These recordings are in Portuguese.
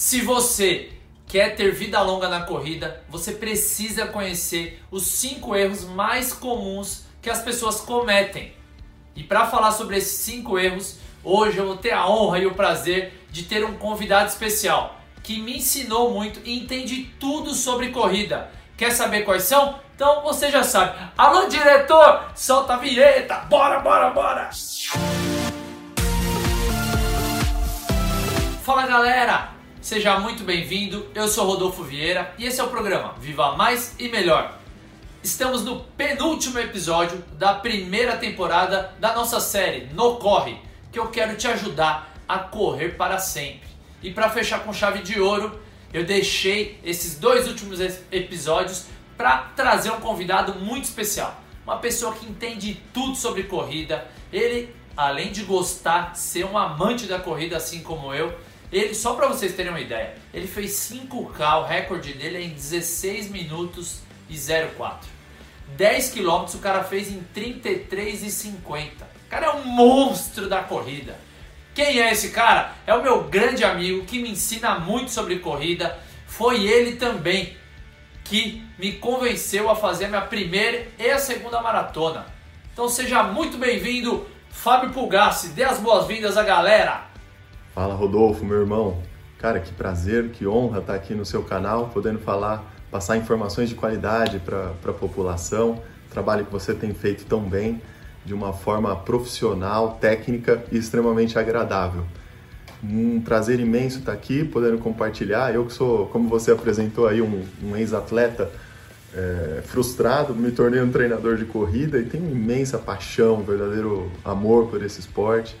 Se você quer ter vida longa na corrida, você precisa conhecer os cinco erros mais comuns que as pessoas cometem. E para falar sobre esses cinco erros, hoje eu vou ter a honra e o prazer de ter um convidado especial que me ensinou muito e entende tudo sobre corrida. Quer saber quais são? Então você já sabe. Alô, diretor, solta a vinheta. Bora, bora, bora. Fala, galera. Seja muito bem-vindo. Eu sou Rodolfo Vieira e esse é o programa Viva Mais e Melhor. Estamos no penúltimo episódio da primeira temporada da nossa série No Corre, que eu quero te ajudar a correr para sempre. E para fechar com chave de ouro, eu deixei esses dois últimos episódios para trazer um convidado muito especial. Uma pessoa que entende tudo sobre corrida. Ele, além de gostar, ser um amante da corrida assim como eu, ele, só para vocês terem uma ideia, ele fez 5K, o recorde dele é em 16 minutos e 04. 10 km o cara fez em 33 e 50. O cara é um monstro da corrida. Quem é esse cara? É o meu grande amigo que me ensina muito sobre corrida. Foi ele também que me convenceu a fazer a minha primeira e a segunda maratona. Então seja muito bem-vindo, Fábio Pulgassi. Dê as boas-vindas à galera. Fala Rodolfo, meu irmão. Cara, que prazer, que honra estar aqui no seu canal, podendo falar, passar informações de qualidade para a população. Trabalho que você tem feito tão bem de uma forma profissional, técnica e extremamente agradável. Um prazer imenso estar aqui, podendo compartilhar. Eu que sou, como você apresentou aí, um, um ex-atleta é, frustrado, me tornei um treinador de corrida e tenho imensa paixão, um verdadeiro amor por esse esporte.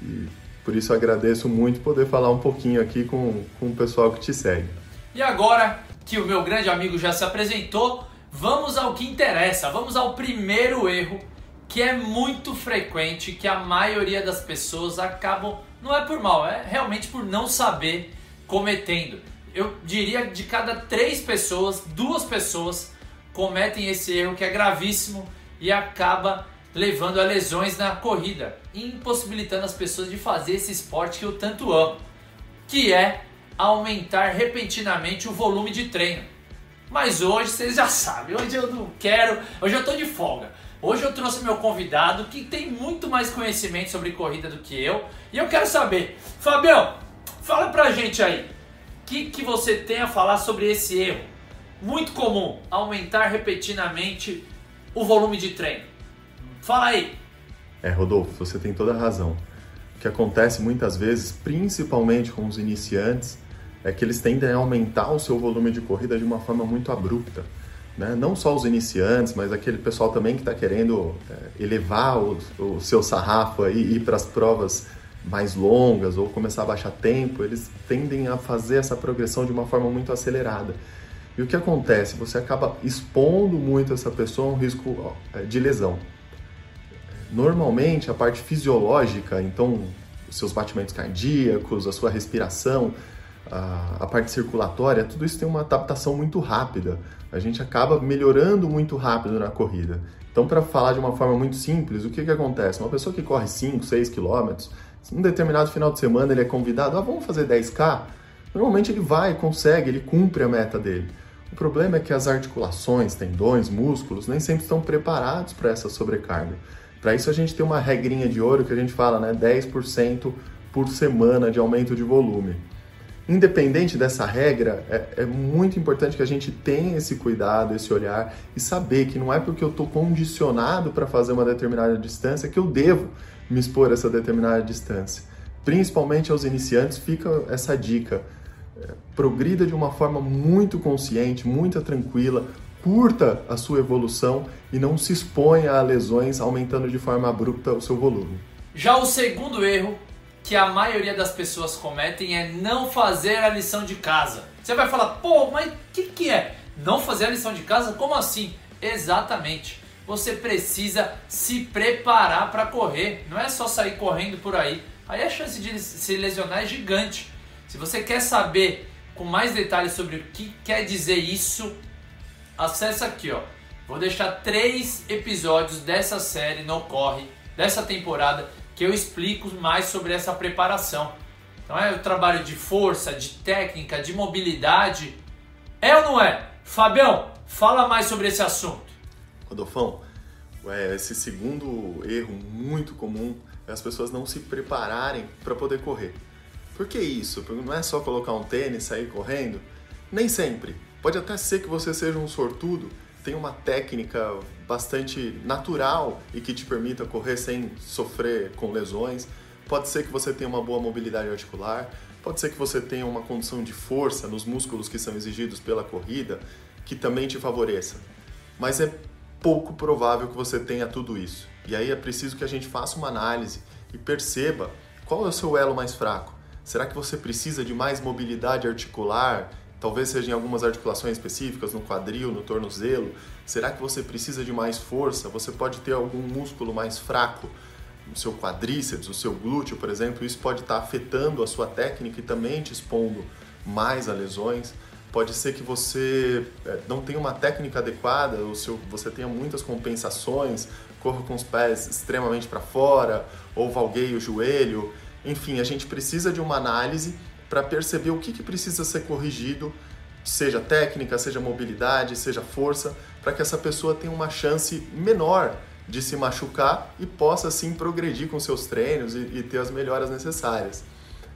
E por isso agradeço muito poder falar um pouquinho aqui com, com o pessoal que te segue. E agora que o meu grande amigo já se apresentou, vamos ao que interessa. Vamos ao primeiro erro que é muito frequente, que a maioria das pessoas acabam, não é por mal, é realmente por não saber cometendo. Eu diria de cada três pessoas, duas pessoas cometem esse erro que é gravíssimo e acaba levando a lesões na corrida, impossibilitando as pessoas de fazer esse esporte que eu tanto amo, que é aumentar repentinamente o volume de treino. Mas hoje vocês já sabem, hoje eu não quero, hoje eu estou de folga. Hoje eu trouxe meu convidado que tem muito mais conhecimento sobre corrida do que eu. E eu quero saber, Fabião, fala pra gente aí, o que, que você tem a falar sobre esse erro? Muito comum, aumentar repetidamente o volume de treino. Fala aí. É, Rodolfo, você tem toda a razão. O que acontece muitas vezes, principalmente com os iniciantes, é que eles tendem a aumentar o seu volume de corrida de uma forma muito abrupta. Né? Não só os iniciantes, mas aquele pessoal também que está querendo é, elevar o, o, seu sarrafo e ir para as provas mais longas ou começar a baixar tempo, eles tendem a fazer essa progressão de uma forma muito acelerada. E o que acontece? Você acaba expondo muito essa pessoa a um risco é, de lesão. Normalmente, a parte fisiológica, então, os seus batimentos cardíacos, a sua respiração, a, a parte circulatória, tudo isso tem uma adaptação muito rápida. A gente acaba melhorando muito rápido na corrida. Então, para falar de uma forma muito simples, o que, que acontece? Uma pessoa que corre 5, 6 quilômetros, um determinado final de semana ele é convidado, ah, vamos fazer 10K? Normalmente ele vai, consegue, ele cumpre a meta dele. O problema é que as articulações, tendões, músculos nem sempre estão preparados para essa sobrecarga. Para isso a gente tem uma regrinha de ouro que a gente fala, né, 10% por semana de aumento de volume. Independente dessa regra, é, é, muito importante que a gente tenha esse cuidado, esse olhar e saber que não é porque eu estou condicionado para fazer uma determinada distância que eu devo me expor a essa determinada distância. Principalmente aos iniciantes, fica essa dica. É, progrida de uma forma muito consciente, muito tranquila, curta a sua evolução e não se exponha a lesões aumentando de forma abrupta o seu volume. Já o segundo erro que a maioria das pessoas cometem é não fazer a lição de casa. Você vai falar, pô, mas o que, que é? Não fazer a lição de casa? Como assim? Exatamente. Você precisa se preparar para correr. Não é só sair correndo por aí. Aí a chance de se lesionar é gigante. Se você quer saber com mais detalhes sobre o que quer dizer isso, acessa aqui, ó. Vou deixar três episódios dessa série no corre dessa temporada que eu explico mais sobre essa preparação. Então é o trabalho de força, de técnica, de mobilidade. É ou não é? Fabião, fala mais sobre esse assunto. Rodolfão, é, esse segundo erro muito comum é as pessoas não se prepararem para poder correr. Por que isso? Não é só colocar um tênis e sair correndo? Nem sempre. Pode até ser que você seja um sortudo, tenha uma técnica bastante natural e que te permita correr sem sofrer com lesões. Pode ser que você tenha uma boa mobilidade articular, pode ser que você tenha uma condição de força nos músculos que são exigidos pela corrida que também te favoreça. Mas é pouco provável que você tenha tudo isso. E aí é preciso que a gente faça uma análise e perceba qual é o seu elo mais fraco. Será que você precisa de mais mobilidade articular? Talvez seja em algumas articulações específicas, no quadril, no tornozelo. Será que você precisa de mais força? Você pode ter algum músculo mais fraco, o seu quadríceps, o seu glúteo, por exemplo. Isso pode estar afetando a sua técnica e também te expondo mais a lesões. Pode ser que você é, não tenha uma técnica adequada, o seu, você tenha muitas compensações, corra com os pés extremamente para fora, ou valgueie o joelho. Enfim, a gente precisa de uma análise para perceber o que, que precisa ser corrigido, seja técnica, seja mobilidade, seja força, para que essa pessoa tenha uma chance menor de se machucar e possa assim progredir com seus treinos e, e ter as melhoras necessárias.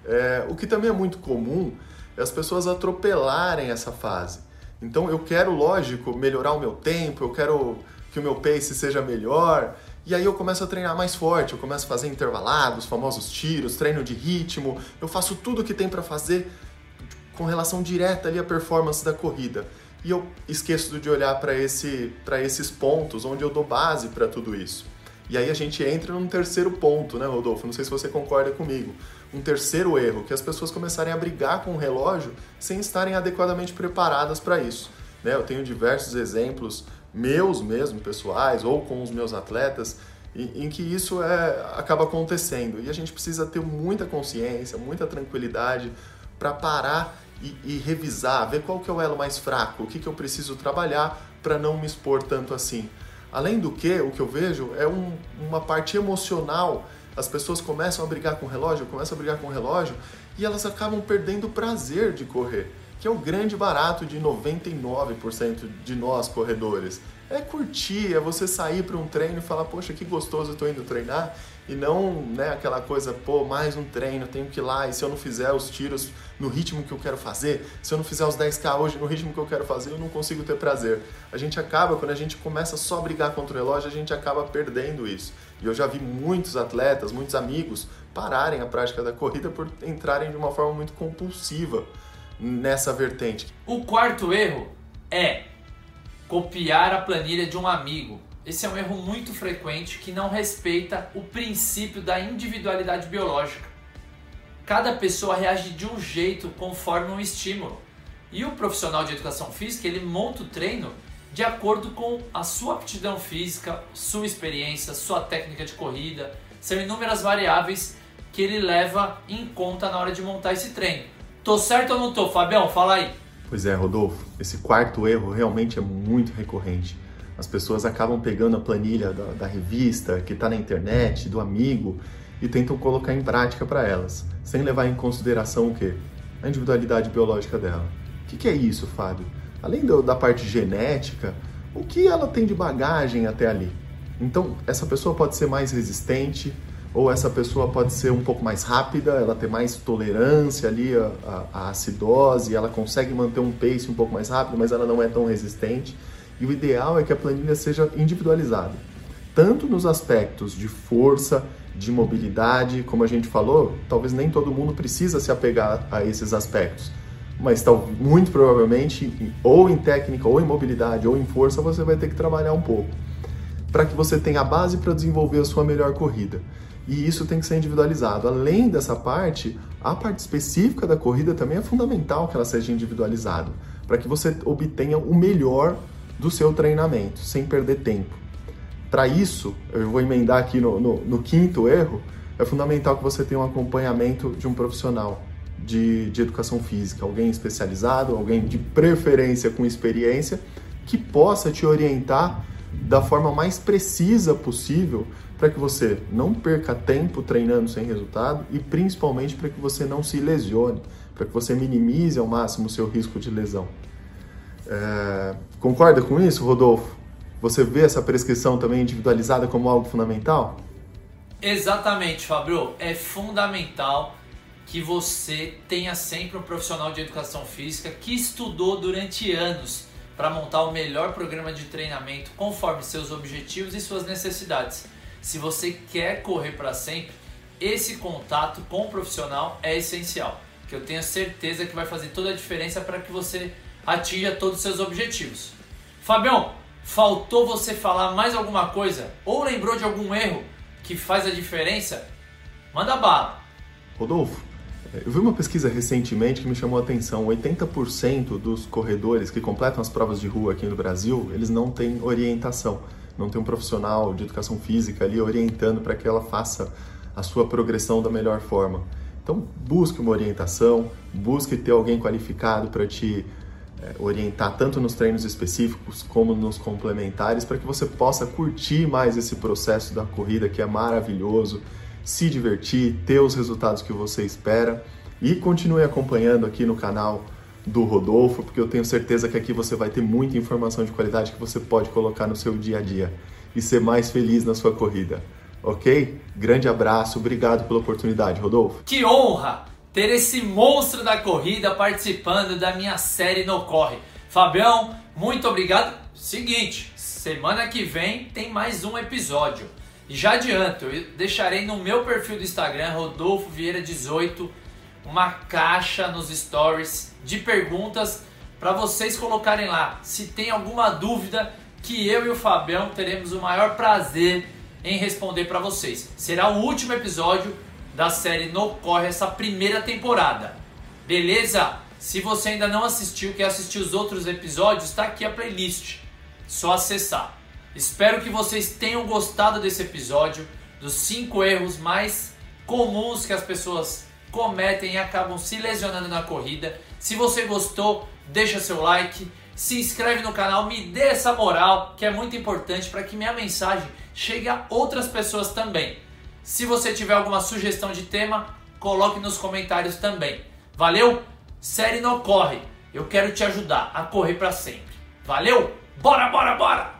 É, o que também é muito comum é as pessoas atropelarem essa fase. Então eu quero, lógico, melhorar o meu tempo, eu quero que o meu pace seja melhor, e aí eu começo a treinar mais forte, eu começo a fazer intervalados, famosos tiros, treino de ritmo, eu faço tudo o que tem para fazer com relação direta ali à performance da corrida. E eu esqueço de olhar para esse, esses pontos onde eu dou base para tudo isso. E aí a gente entra num terceiro ponto, né, Rodolfo? Não sei se você concorda comigo. Um terceiro erro, que as pessoas começarem a brigar com o relógio sem estarem adequadamente preparadas para isso. Né? Eu tenho diversos exemplos meus mesmo, pessoais, ou com os meus atletas, em, em que isso é, acaba acontecendo. E a gente precisa ter muita consciência, muita tranquilidade para parar e, e, revisar, ver qual que é o elo mais fraco, o que, que eu preciso trabalhar para não me expor tanto assim. Além do que, o que eu vejo é um, uma parte emocional. As pessoas começam a brigar com o relógio, começam a brigar com o relógio e elas acabam perdendo o prazer de correr, que é o grande barato de 99% de nós corredores. É curtir, é você sair para um treino e falar, poxa, que gostoso eu estou indo treinar, e não né, aquela coisa, pô, mais um treino, tenho que ir lá, e se eu não fizer os tiros no ritmo que eu quero fazer, se eu não fizer os 10K hoje no ritmo que eu quero fazer, eu não consigo ter prazer. A gente acaba, quando a gente começa só a brigar contra o relógio, a gente acaba perdendo isso. E eu já vi muitos atletas, muitos amigos pararem a prática da corrida por entrarem de uma forma muito compulsiva nessa vertente. O quarto erro é copiar a planilha de um amigo esse é um erro muito frequente que não respeita o princípio da individualidade biológica. Cada pessoa reage de um jeito conforme um estímulo. E o profissional de educação física, ele monta o treino de acordo com a sua aptidão física, sua experiência, sua técnica de corrida. São inúmeras variáveis que ele leva em conta na hora de montar esse treino. Tô certo ou não tô, Fabião? Fala aí. Pois é, Rodolfo, esse quarto erro realmente é muito recorrente. As pessoas acabam pegando a planilha da, da revista, que está na internet, do amigo, e tentam colocar em prática para elas, sem levar em consideração o quê? A individualidade biológica dela. O que, que é isso, Fábio? Além do, da parte genética, o que ela tem de bagagem até ali? Então, essa pessoa pode ser mais resistente, ou essa pessoa pode ser um pouco mais rápida, ela tem mais tolerância ali à acidose, ela consegue manter um pace um pouco mais rápido, mas ela não é tão resistente. E o ideal é que a planilha seja individualizada, tanto nos aspectos de força, de mobilidade, como a gente falou, talvez nem todo mundo precisa se apegar a esses aspectos, mas tal, muito provavelmente, ou em técnica, ou em mobilidade, ou em força, você vai ter que trabalhar um pouco, para que você tenha a base para desenvolver a sua melhor corrida. E isso tem que ser individualizado. Além dessa parte, a parte específica da corrida também é fundamental que ela seja individualizada, para que você obtenha o melhor do seu treinamento, sem perder tempo. Para isso, eu vou emendar aqui no, no, no, quinto erro, é fundamental que você tenha um acompanhamento de um profissional de, de educação física, alguém especializado, alguém de preferência com experiência, que possa te orientar da forma mais precisa possível para que você não perca tempo treinando sem resultado e principalmente para que você não se lesione, para que você minimize ao máximo o seu risco de lesão. É, concorda com isso, Rodolfo? Você vê essa prescrição também individualizada como algo fundamental? Exatamente, Fabio. É fundamental que você tenha sempre um profissional de educação física que estudou durante anos para montar o melhor programa de treinamento conforme seus objetivos e suas necessidades. Se você quer correr para sempre, esse contato com o profissional é essencial, que eu tenho certeza que vai fazer toda a diferença para que você atinja todos os seus objetivos. Fabião, faltou você falar mais alguma coisa ou lembrou de algum erro que faz a diferença? Manda bala. Rodolfo, eu vi uma pesquisa recentemente que me chamou a atenção. 80% dos corredores que completam as provas de rua aqui no Brasil, eles não têm orientação não tem um profissional de educação física ali orientando para que ela faça a sua progressão da melhor forma. Então, busque uma orientação, busque ter alguém qualificado para te é, orientar tanto nos treinos específicos como nos complementares, para que você possa curtir mais esse processo da corrida que é maravilhoso, se divertir, ter os resultados que você espera e continue acompanhando aqui no canal do Rodolfo, porque eu tenho certeza que aqui você vai ter muita informação de qualidade que você pode colocar no seu dia a dia e ser mais feliz na sua corrida. Ok? Grande abraço, obrigado pela oportunidade, Rodolfo. Que honra ter esse monstro da corrida participando da minha série No Corre. Fabião, muito obrigado. Seguinte, semana que vem tem mais um episódio. E já adianto, eu deixarei no meu perfil do Instagram, Rodolfo Vieira 18, uma caixa nos stories de perguntas para vocês colocarem lá. Se tem alguma dúvida, que eu e o Fabião teremos o maior prazer em responder para vocês. Será o último episódio da série No Corre essa primeira temporada. Beleza? Se você ainda não assistiu, quer assistir os outros episódios, está aqui a playlist. Só acessar. Espero que vocês tenham gostado desse episódio, dos cinco erros mais comuns que as pessoas cometem e acabam se lesionando na corrida. Se você gostou, deixa seu like, se inscreve no canal, me dê essa moral que é muito importante para que minha mensagem chegue a outras pessoas também. Se você tiver alguma sugestão de tema, coloque nos comentários também. Valeu? Série não corre. Eu quero te ajudar a correr para sempre. Valeu? Bora, bora, bora!